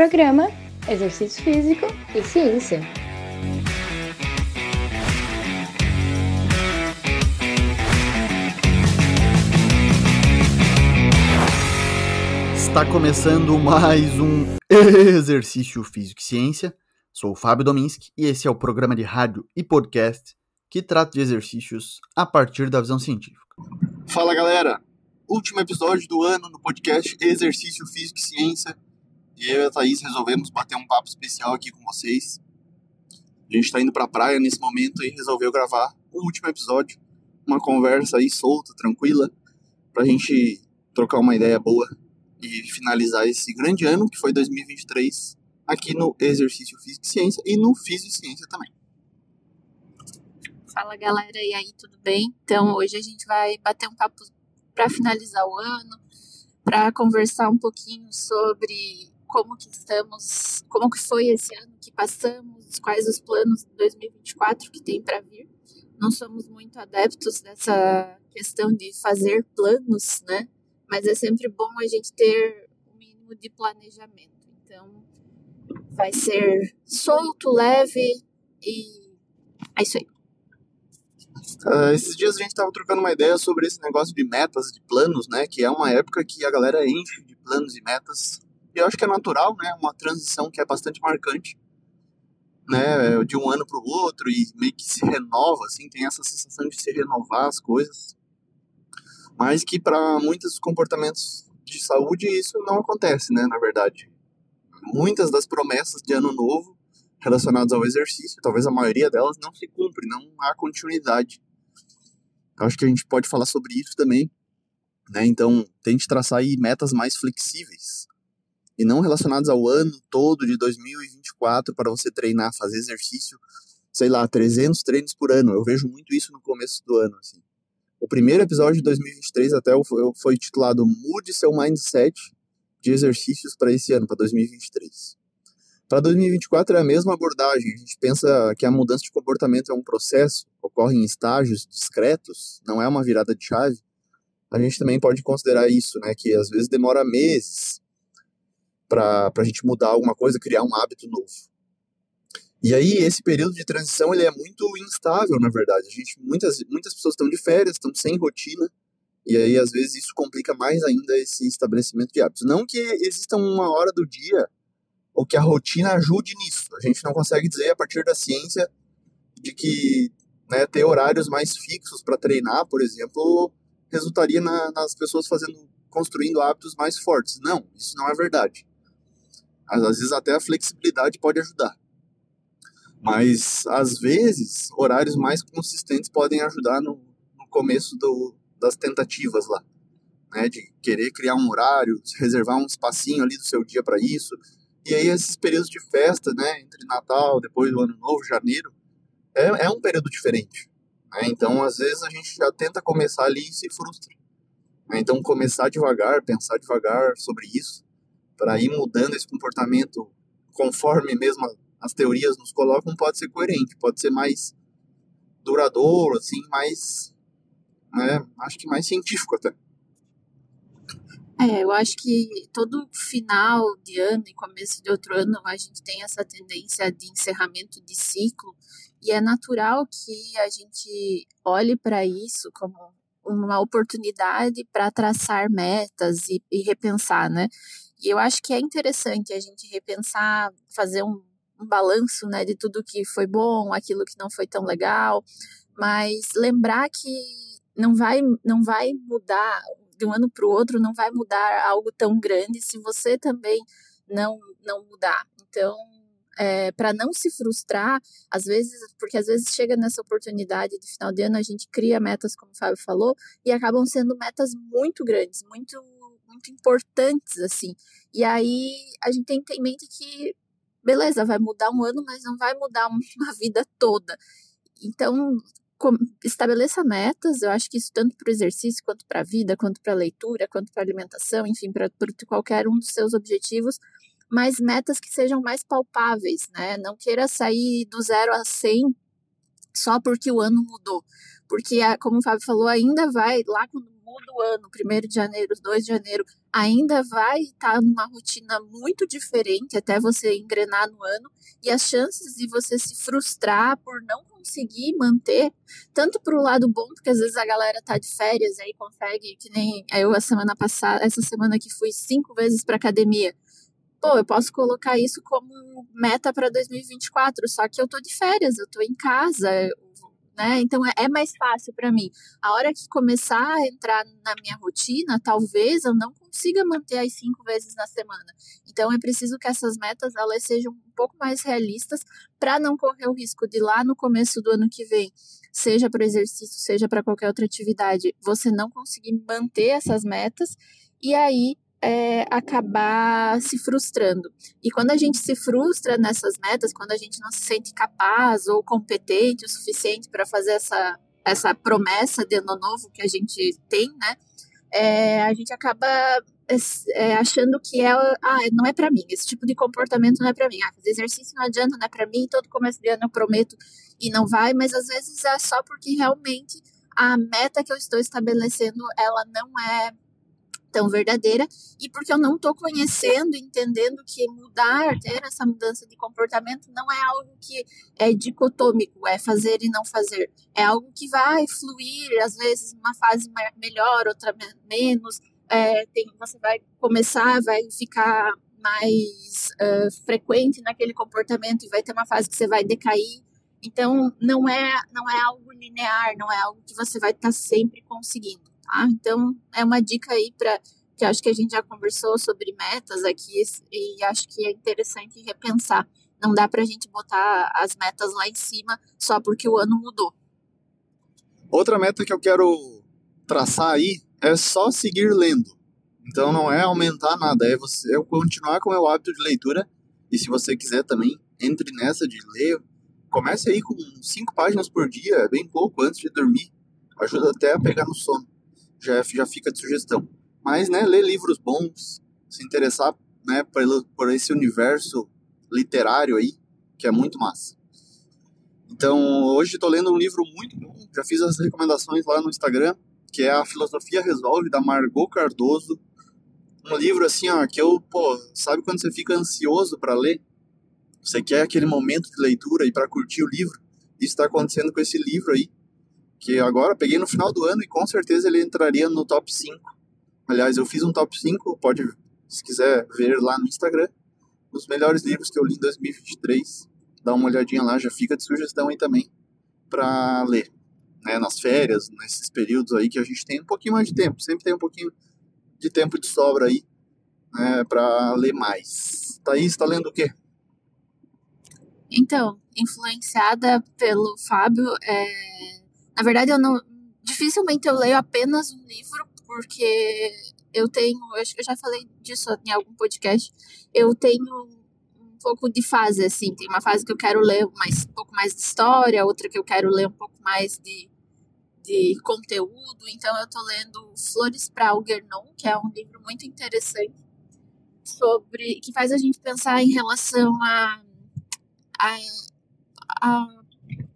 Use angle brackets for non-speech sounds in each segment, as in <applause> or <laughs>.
Programa Exercício Físico e Ciência. Está começando mais um <laughs> Exercício Físico e Ciência. Sou o Fábio Dominski e esse é o programa de rádio e podcast que trata de exercícios a partir da visão científica. Fala galera! Último episódio do ano no podcast Exercício Físico e Ciência. E eu e a Thaís resolvemos bater um papo especial aqui com vocês. A gente está indo para a praia nesse momento e resolveu gravar o último episódio. Uma conversa aí solta, tranquila, para a gente trocar uma ideia boa e finalizar esse grande ano que foi 2023 aqui no Exercício Físico e Ciência e no Físico e Ciência também. Fala galera, e aí, tudo bem? Então, hoje a gente vai bater um papo para finalizar o ano, para conversar um pouquinho sobre como que estamos, como que foi esse ano que passamos, quais os planos de 2024 que tem para vir. Não somos muito adeptos dessa questão de fazer planos, né? Mas é sempre bom a gente ter um mínimo de planejamento. Então, vai ser solto, leve e é isso aí. Uh, esses dias a gente estava trocando uma ideia sobre esse negócio de metas, de planos, né? Que é uma época que a galera enche de planos e metas. Eu acho que é natural, né? Uma transição que é bastante marcante, né? De um ano para o outro e meio que se renova, assim, tem essa sensação de se renovar as coisas. Mas que para muitos comportamentos de saúde isso não acontece, né? Na verdade, muitas das promessas de ano novo relacionadas ao exercício, talvez a maioria delas não se cumpre, não há continuidade. Eu acho que a gente pode falar sobre isso também, né? Então, tente traçar aí metas mais flexíveis e não relacionadas ao ano todo de 2024 para você treinar, fazer exercício, sei lá, 300 treinos por ano. Eu vejo muito isso no começo do ano, assim. O primeiro episódio de 2023 até foi titulado Mude seu mindset de exercícios para esse ano, para 2023. Para 2024 é a mesma abordagem. A gente pensa que a mudança de comportamento é um processo, ocorre em estágios discretos, não é uma virada de chave. A gente também pode considerar isso, né, que às vezes demora meses para a gente mudar alguma coisa, criar um hábito novo. E aí esse período de transição ele é muito instável, na verdade. A gente muitas muitas pessoas estão de férias, estão sem rotina, e aí às vezes isso complica mais ainda esse estabelecimento de hábitos. Não que exista uma hora do dia ou que a rotina ajude nisso. A gente não consegue dizer a partir da ciência de que né, ter horários mais fixos para treinar, por exemplo, resultaria na, nas pessoas fazendo, construindo hábitos mais fortes. Não, isso não é verdade. Às vezes até a flexibilidade pode ajudar. Mas às vezes horários mais consistentes podem ajudar no, no começo do, das tentativas lá. Né, de querer criar um horário, reservar um espacinho ali do seu dia para isso, e aí esses períodos de festa, né, entre Natal, depois do Ano Novo, janeiro, é, é um período diferente. Né? Então, às vezes, a gente já tenta começar ali e se frustra. Né? Então, começar devagar, pensar devagar sobre isso, para ir mudando esse comportamento conforme mesmo as teorias nos colocam, pode ser coerente, pode ser mais duradouro, assim, mais, né, acho que mais científico até. É, eu acho que todo final de ano e começo de outro ano a gente tem essa tendência de encerramento de ciclo e é natural que a gente olhe para isso como uma oportunidade para traçar metas e, e, repensar, né? E eu acho que é interessante a gente repensar, fazer um, um balanço, né, de tudo que foi bom, aquilo que não foi tão legal, mas lembrar que não vai, não vai mudar de um ano para o outro não vai mudar algo tão grande se você também não, não mudar. Então, é, para não se frustrar, às vezes, porque às vezes chega nessa oportunidade de final de ano, a gente cria metas, como o Fábio falou, e acabam sendo metas muito grandes, muito, muito importantes, assim. E aí a gente tem em mente que, beleza, vai mudar um ano, mas não vai mudar <laughs> uma vida toda. Então, estabeleça metas, eu acho que isso tanto para o exercício, quanto para a vida, quanto para a leitura, quanto para a alimentação, enfim, para qualquer um dos seus objetivos, mas metas que sejam mais palpáveis, né? Não queira sair do zero a 100 só porque o ano mudou. Porque, como o Fábio falou, ainda vai, lá quando muda o ano, 1 de janeiro, 2 de janeiro, ainda vai estar tá numa rotina muito diferente até você engrenar no ano, e as chances de você se frustrar por não conseguir manter, tanto para o lado bom, porque às vezes a galera tá de férias aí consegue, que nem eu a semana passada, essa semana que fui cinco vezes para academia. Pô, eu posso colocar isso como meta para 2024, só que eu tô de férias, eu tô em casa, né? Então é, é mais fácil para mim. A hora que começar a entrar na minha rotina, talvez eu não consiga manter as cinco vezes na semana. Então é preciso que essas metas elas sejam um pouco mais realistas para não correr o risco de lá no começo do ano que vem, seja para exercício, seja para qualquer outra atividade, você não conseguir manter essas metas e aí é, acabar se frustrando. E quando a gente se frustra nessas metas, quando a gente não se sente capaz ou competente o suficiente para fazer essa, essa promessa de ano novo que a gente tem, né? É, a gente acaba é, achando que é, ah, não é para mim, esse tipo de comportamento não é para mim. Ah, fazer exercício não adianta, não é para mim, todo começo de ano eu prometo e não vai, mas às vezes é só porque realmente a meta que eu estou estabelecendo, ela não é tão verdadeira e porque eu não estou conhecendo, entendendo que mudar, ter essa mudança de comportamento não é algo que é dicotômico, é fazer e não fazer. É algo que vai fluir, às vezes, uma fase melhor, outra menos. É, tem, você vai começar, vai ficar mais uh, frequente naquele comportamento e vai ter uma fase que você vai decair. Então, não é, não é algo linear, não é algo que você vai estar tá sempre conseguindo tá? Então, é uma dica aí para que acho que a gente já conversou sobre metas aqui e acho que é interessante repensar. Não dá para a gente botar as metas lá em cima só porque o ano mudou. Outra meta que eu quero traçar aí é só seguir lendo. Então não é aumentar nada, é você é continuar com o meu hábito de leitura. E se você quiser também, entre nessa de ler. Comece aí com cinco páginas por dia, é bem pouco antes de dormir. Ajuda até a pegar no sono já, já fica de sugestão. Mas, né, ler livros bons, se interessar, né, por, por esse universo literário aí, que é muito massa. Então, hoje estou lendo um livro muito bom, já fiz as recomendações lá no Instagram, que é A Filosofia Resolve, da Margot Cardoso. Um livro assim, ó, que eu, pô, sabe quando você fica ansioso para ler? Você quer aquele momento de leitura e para curtir o livro? Isso está acontecendo com esse livro aí que agora peguei no final do ano e com certeza ele entraria no top 5. Aliás, eu fiz um top 5, pode, se quiser ver lá no Instagram, os melhores livros que eu li em 2023. Dá uma olhadinha lá, já fica de sugestão aí também para ler. Né, nas férias, nesses períodos aí que a gente tem um pouquinho mais de tempo, sempre tem um pouquinho de tempo de sobra aí né, para ler mais. Thaís, está lendo o quê? Então, influenciada pelo Fábio, é, na verdade, eu não. Dificilmente eu leio apenas um livro, porque eu tenho. Eu acho que eu já falei disso em algum podcast. Eu tenho um pouco de fase, assim. Tem uma fase que eu quero ler mais, um pouco mais de história, outra que eu quero ler um pouco mais de, de conteúdo. Então, eu tô lendo Flores para Algernon, que é um livro muito interessante sobre que faz a gente pensar em relação a, a, a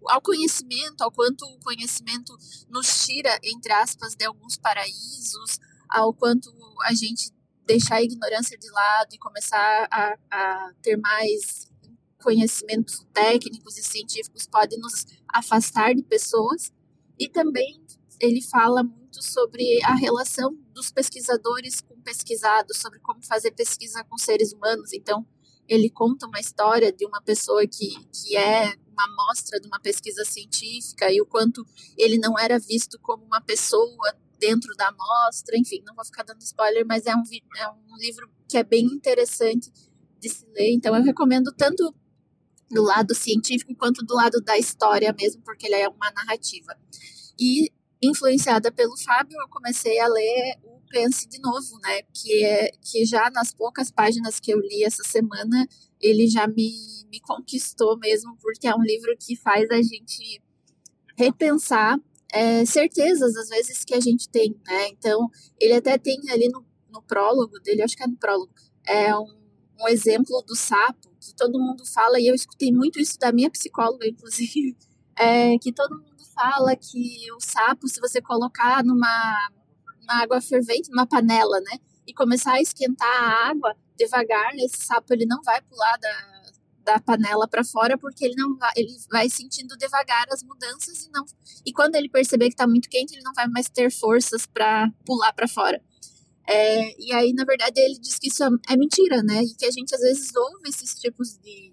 ao conhecimento, ao quanto o conhecimento nos tira, entre aspas, de alguns paraísos, ao quanto a gente deixar a ignorância de lado e começar a, a ter mais conhecimentos técnicos e científicos pode nos afastar de pessoas. E também ele fala muito sobre a relação dos pesquisadores com pesquisados, sobre como fazer pesquisa com seres humanos. Então, ele conta uma história de uma pessoa que, que é uma amostra de uma pesquisa científica e o quanto ele não era visto como uma pessoa dentro da amostra, enfim, não vou ficar dando spoiler, mas é um, é um livro que é bem interessante de se ler, então eu recomendo tanto do lado científico quanto do lado da história mesmo, porque ele é uma narrativa. E influenciada pelo Fábio, eu comecei a ler o Pense de novo, né? Que é que já nas poucas páginas que eu li essa semana, ele já me, me conquistou mesmo, porque é um livro que faz a gente repensar é, certezas, às vezes, que a gente tem, né? Então, ele até tem ali no, no prólogo dele, acho que é no prólogo, é um, um exemplo do sapo, que todo mundo fala, e eu escutei muito isso da minha psicóloga, inclusive, <laughs> é, que todo mundo fala que o sapo, se você colocar numa uma água fervente, numa panela, né? E começar a esquentar a água devagar, esse sapo ele não vai pular da, da panela para fora porque ele não vai, ele vai sentindo devagar as mudanças e não e quando ele perceber que está muito quente ele não vai mais ter forças para pular para fora é, e aí na verdade ele diz que isso é, é, mentira né e que a gente às vezes ouve esses tipos de,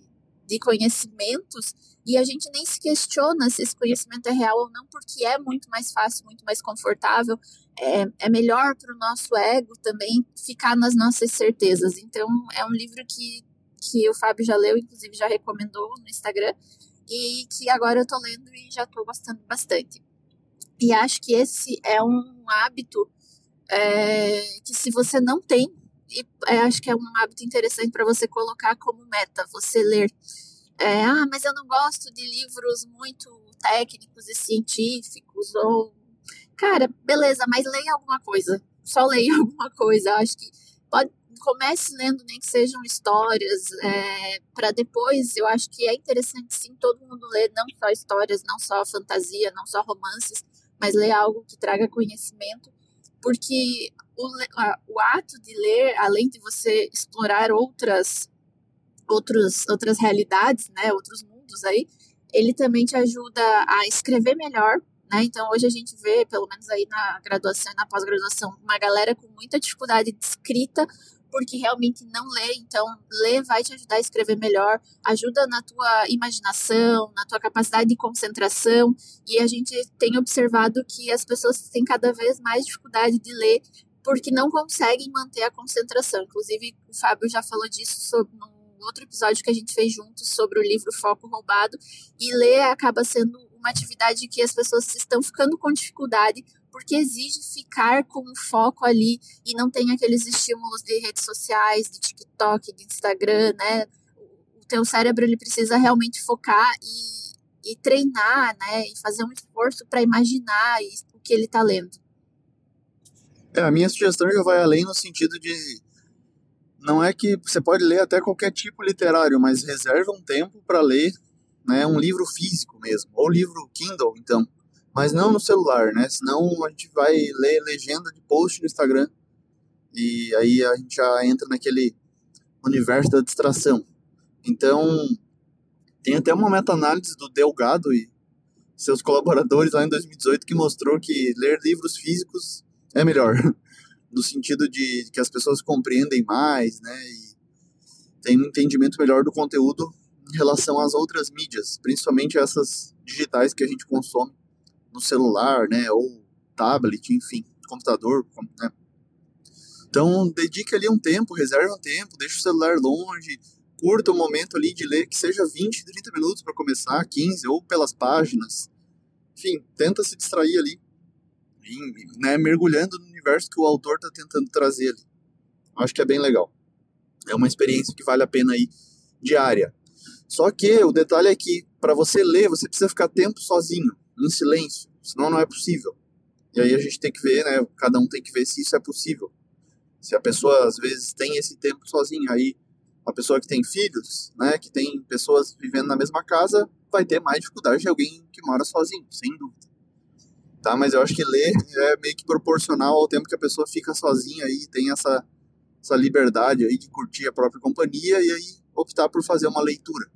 de conhecimentos e a gente nem se questiona se esse conhecimento é real ou não porque é muito mais fácil muito mais confortável é, é melhor para o nosso ego também ficar nas nossas certezas então é um livro que que o Fábio já leu, inclusive já recomendou no Instagram, e que agora eu tô lendo e já tô gostando bastante. E acho que esse é um hábito é, que se você não tem, e é, acho que é um hábito interessante para você colocar como meta, você ler. É, ah, mas eu não gosto de livros muito técnicos e científicos, ou. Cara, beleza, mas leia alguma coisa. Só leia <laughs> alguma coisa. Acho que pode, comece lendo, nem que sejam histórias, é, para depois, eu acho que é interessante sim todo mundo ler não só histórias, não só fantasia, não só romances, mas ler algo que traga conhecimento, porque o, a, o ato de ler, além de você explorar outras, outros, outras realidades, né, outros mundos aí, ele também te ajuda a escrever melhor, né? Então hoje a gente vê, pelo menos aí na graduação e na pós-graduação, uma galera com muita dificuldade de escrita porque realmente não lê. Então, ler vai te ajudar a escrever melhor, ajuda na tua imaginação, na tua capacidade de concentração. E a gente tem observado que as pessoas têm cada vez mais dificuldade de ler porque não conseguem manter a concentração. Inclusive, o Fábio já falou disso sobre, num outro episódio que a gente fez juntos sobre o livro Foco Roubado. E ler acaba sendo uma atividade que as pessoas estão ficando com dificuldade porque exige ficar com o foco ali e não tem aqueles estímulos de redes sociais, de TikTok, de Instagram, né? O teu cérebro ele precisa realmente focar e, e treinar, né? E fazer um esforço para imaginar o que ele está lendo. É, a minha sugestão já vai além no sentido de não é que você pode ler até qualquer tipo literário, mas reserva um tempo para ler, né, um livro físico mesmo, ou livro Kindle, então mas não no celular, né? Senão a gente vai ler legenda de post no Instagram e aí a gente já entra naquele universo da distração. Então, tem até uma meta-análise do Delgado e seus colaboradores lá em 2018 que mostrou que ler livros físicos é melhor, <laughs> no sentido de que as pessoas compreendem mais, né? E tem um entendimento melhor do conteúdo em relação às outras mídias, principalmente essas digitais que a gente consome no celular, né, ou tablet, enfim, computador, né. Então, dedique ali um tempo, reserve um tempo, deixe o celular longe, curta o momento ali de ler, que seja 20, 30 minutos para começar, 15, ou pelas páginas. Enfim, tenta se distrair ali, né, mergulhando no universo que o autor está tentando trazer ali. Acho que é bem legal. É uma experiência que vale a pena aí diária. Só que o detalhe é que para você ler, você precisa ficar tempo sozinho em silêncio, senão não é possível. E aí a gente tem que ver, né? Cada um tem que ver se isso é possível. Se a pessoa às vezes tem esse tempo sozinha, aí uma pessoa que tem filhos, né, que tem pessoas vivendo na mesma casa, vai ter mais dificuldade de alguém que mora sozinho, sem dúvida. Tá, mas eu acho que ler é meio que proporcional ao tempo que a pessoa fica sozinha e tem essa essa liberdade aí de curtir a própria companhia e aí optar por fazer uma leitura,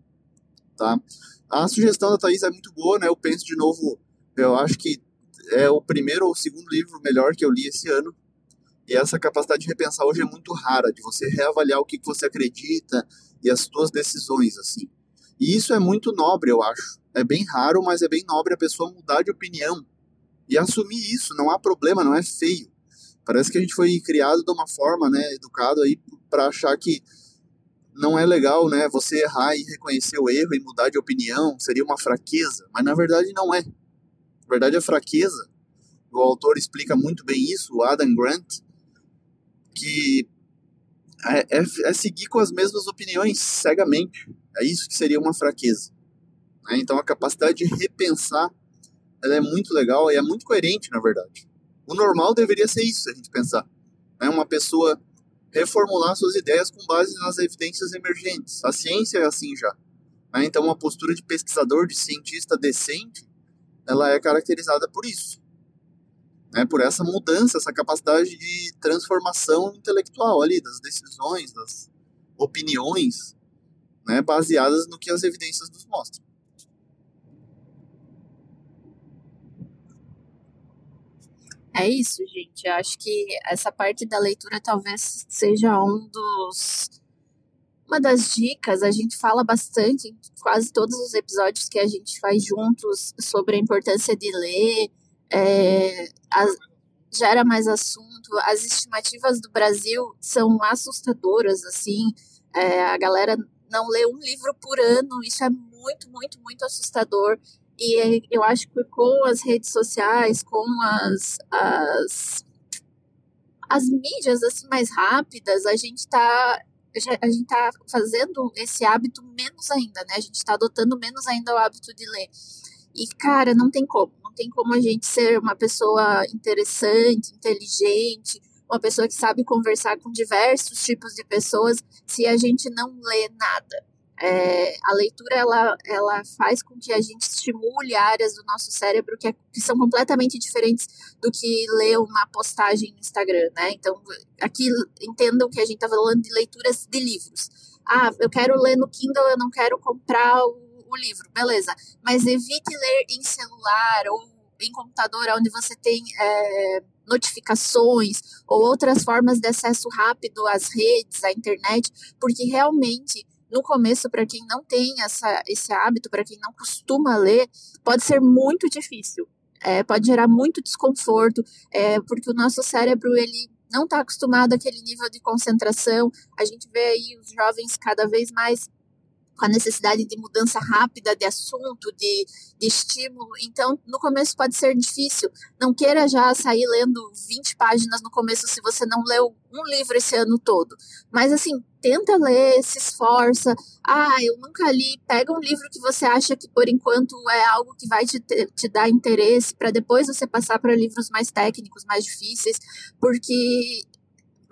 tá? A sugestão da Thaís é muito boa, né? Eu penso de novo, eu acho que é o primeiro ou segundo livro melhor que eu li esse ano. E essa capacidade de repensar hoje é muito rara, de você reavaliar o que você acredita e as suas decisões, assim. E isso é muito nobre, eu acho. É bem raro, mas é bem nobre a pessoa mudar de opinião e assumir isso. Não há problema, não é feio. Parece que a gente foi criado de uma forma, né, educado aí para achar que não é legal, né? Você errar e reconhecer o erro e mudar de opinião seria uma fraqueza, mas na verdade não é. Na verdade é fraqueza. O autor explica muito bem isso, o Adam Grant, que é, é, é seguir com as mesmas opiniões cegamente. É isso que seria uma fraqueza. Né? Então a capacidade de repensar ela é muito legal e é muito coerente, na verdade. O normal deveria ser isso, a gente pensar. Né? Uma pessoa reformular suas ideias com base nas evidências emergentes. A ciência é assim já. Né? Então, uma postura de pesquisador, de cientista decente, ela é caracterizada por isso. né, por essa mudança, essa capacidade de transformação intelectual ali, das decisões, das opiniões, né, baseadas no que as evidências nos mostram. É isso, gente. Eu acho que essa parte da leitura talvez seja um dos uma das dicas, a gente fala bastante em quase todos os episódios que a gente faz juntos sobre a importância de ler, é, a, gera mais assunto. As estimativas do Brasil são assustadoras, assim. É, a galera não lê um livro por ano, isso é muito, muito, muito assustador. E eu acho que com as redes sociais, com as, as, as mídias assim mais rápidas, a gente está a gente está fazendo esse hábito menos ainda, né? A gente está adotando menos ainda o hábito de ler. E, cara, não tem como. Não tem como a gente ser uma pessoa interessante, inteligente, uma pessoa que sabe conversar com diversos tipos de pessoas se a gente não lê nada. É, a leitura ela, ela faz com que a gente estimule áreas do nosso cérebro que, é, que, são completamente diferentes do que ler uma postagem no Instagram, né? Então, aqui entendam que a gente está falando de leituras de livros. Ah, eu quero ler no Kindle, eu não quero comprar o, o livro, beleza. Mas evite ler em celular ou em computador, onde você tem é, notificações ou outras formas de acesso rápido às redes, à internet, porque realmente no começo, para quem não tem essa, esse hábito, para quem não costuma ler, pode ser muito difícil. É, pode gerar muito desconforto, é, porque o nosso cérebro ele não está acostumado àquele nível de concentração. A gente vê aí os jovens cada vez mais com a necessidade de mudança rápida de assunto, de, de estímulo. Então, no começo pode ser difícil. Não queira já sair lendo 20 páginas no começo se você não leu um livro esse ano todo. Mas, assim, tenta ler, se esforça. Ah, eu nunca li. Pega um livro que você acha que, por enquanto, é algo que vai te, te dar interesse, para depois você passar para livros mais técnicos, mais difíceis, porque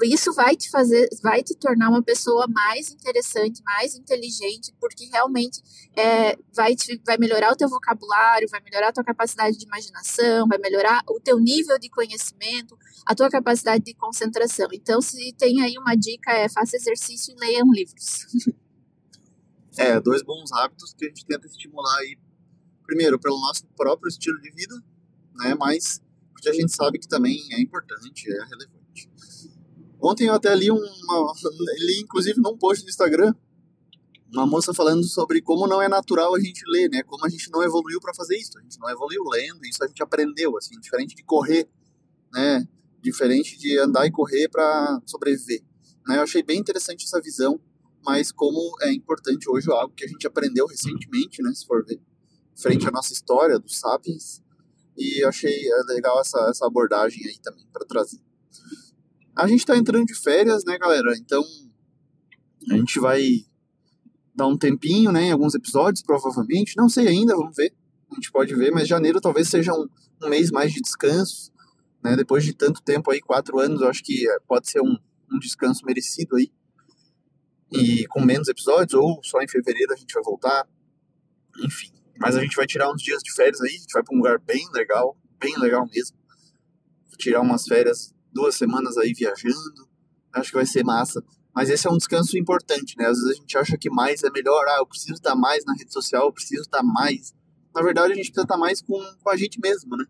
isso vai te fazer, vai te tornar uma pessoa mais interessante, mais inteligente, porque realmente é, vai, te, vai melhorar o teu vocabulário, vai melhorar a tua capacidade de imaginação, vai melhorar o teu nível de conhecimento, a tua capacidade de concentração. Então, se tem aí uma dica, é faça exercício e leiam livros. <laughs> É, dois bons hábitos que a gente tenta estimular aí, primeiro, pelo nosso próprio estilo de vida, né, mas porque a gente sabe que também é importante, é relevante. Ontem eu até li uma. <laughs> li inclusive num post no Instagram uma moça falando sobre como não é natural a gente ler, né? Como a gente não evoluiu para fazer isso. A gente não evoluiu lendo, isso a gente aprendeu, assim, diferente de correr, né? Diferente de andar e correr para sobreviver. Né? Eu achei bem interessante essa visão, mas como é importante hoje algo que a gente aprendeu recentemente, né? Se for ver, frente à nossa história dos sapiens. E eu achei legal essa, essa abordagem aí também para trazer. A gente tá entrando de férias, né, galera? Então a gente vai dar um tempinho, né, em alguns episódios, provavelmente. Não sei ainda, vamos ver. A gente pode ver, mas janeiro talvez seja um, um mês mais de descanso, né? Depois de tanto tempo aí, quatro anos, eu acho que pode ser um, um descanso merecido aí. E com menos episódios, ou só em fevereiro a gente vai voltar. Enfim. Mas a gente vai tirar uns dias de férias aí, a gente vai para um lugar bem legal, bem legal mesmo. Vou tirar umas férias duas semanas aí viajando. Acho que vai ser massa. Mas esse é um descanso importante, né? Às vezes a gente acha que mais é melhor. Ah, eu preciso estar mais na rede social, eu preciso estar mais. Na verdade, a gente precisa estar mais com, com a gente mesmo, né?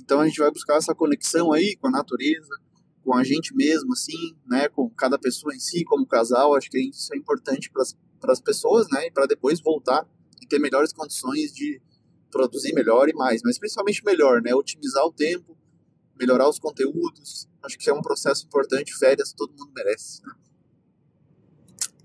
Então a gente vai buscar essa conexão aí com a natureza, com a gente mesmo, assim, né? Com cada pessoa em si, como casal. Acho que isso é importante para as pessoas, né? E para depois voltar e ter melhores condições de produzir melhor e mais. Mas principalmente melhor, né? Otimizar o tempo, melhorar os conteúdos. Acho que é um processo importante, férias todo mundo merece.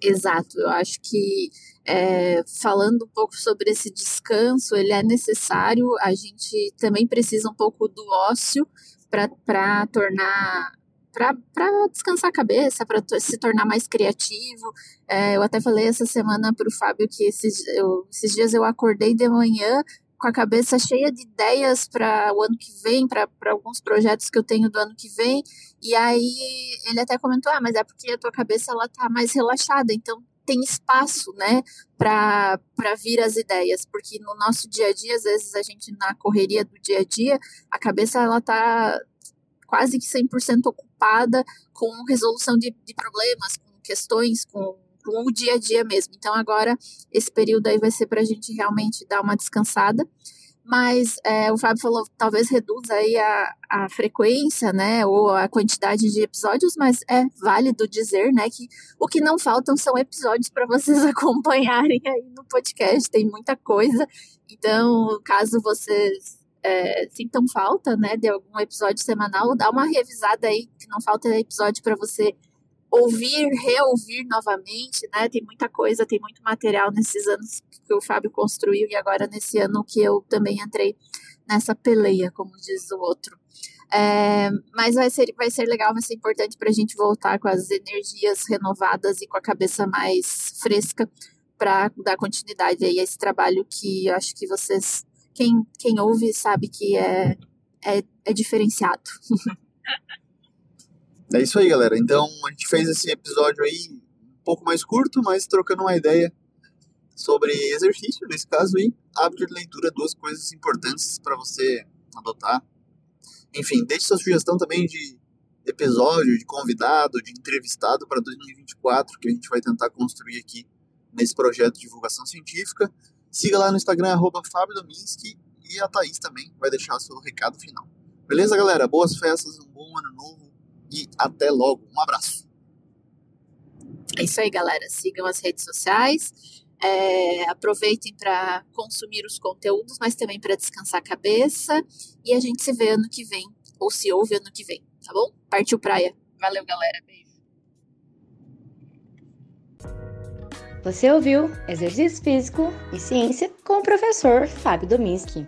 Exato, eu acho que é, falando um pouco sobre esse descanso, ele é necessário, a gente também precisa um pouco do ócio para tornar para descansar a cabeça, para se tornar mais criativo. É, eu até falei essa semana para o Fábio que esses, eu, esses dias eu acordei de manhã com a cabeça cheia de ideias para o ano que vem, para alguns projetos que eu tenho do ano que vem. E aí ele até comentou: "Ah, mas é porque a tua cabeça ela tá mais relaxada, então tem espaço, né, para vir as ideias, porque no nosso dia a dia, às vezes a gente na correria do dia a dia, a cabeça ela tá quase que 100% ocupada com resolução de, de problemas, com questões, com, com o dia a dia mesmo. Então, agora, esse período aí vai ser para a gente realmente dar uma descansada. Mas é, o Fábio falou talvez reduza aí a, a frequência, né, ou a quantidade de episódios, mas é válido dizer, né, que o que não faltam são episódios para vocês <laughs> acompanharem aí no podcast, tem muita coisa, então caso vocês é, sintam falta, né, de algum episódio semanal, dá uma revisada aí, que não falta episódio para você ouvir, reouvir novamente, né? Tem muita coisa, tem muito material nesses anos que o Fábio construiu e agora nesse ano que eu também entrei nessa peleia, como diz o outro. É, mas vai ser, vai ser legal, vai ser importante para a gente voltar com as energias renovadas e com a cabeça mais fresca para dar continuidade aí a esse trabalho que eu acho que vocês, quem, quem ouve, sabe que é, é, é diferenciado. <laughs> É isso aí, galera. Então a gente fez esse episódio aí um pouco mais curto, mas trocando uma ideia sobre exercício, nesse caso aí, hábito de leitura, duas coisas importantes para você adotar. Enfim, deixe sua sugestão também de episódio, de convidado, de entrevistado para 2024, que a gente vai tentar construir aqui nesse projeto de divulgação científica. Siga lá no Instagram, arroba Fábio Dominski, e a Thaís também vai deixar seu recado final. Beleza, galera? Boas festas, um bom ano novo e até logo. Um abraço. É isso aí, galera. Sigam as redes sociais. É, aproveitem para consumir os conteúdos, mas também para descansar a cabeça. E a gente se vê ano que vem, ou se ouve ano que vem, tá bom? Partiu praia. Valeu, galera. Beijo. Você ouviu Exercício Físico e Ciência com o professor Fábio Dominski.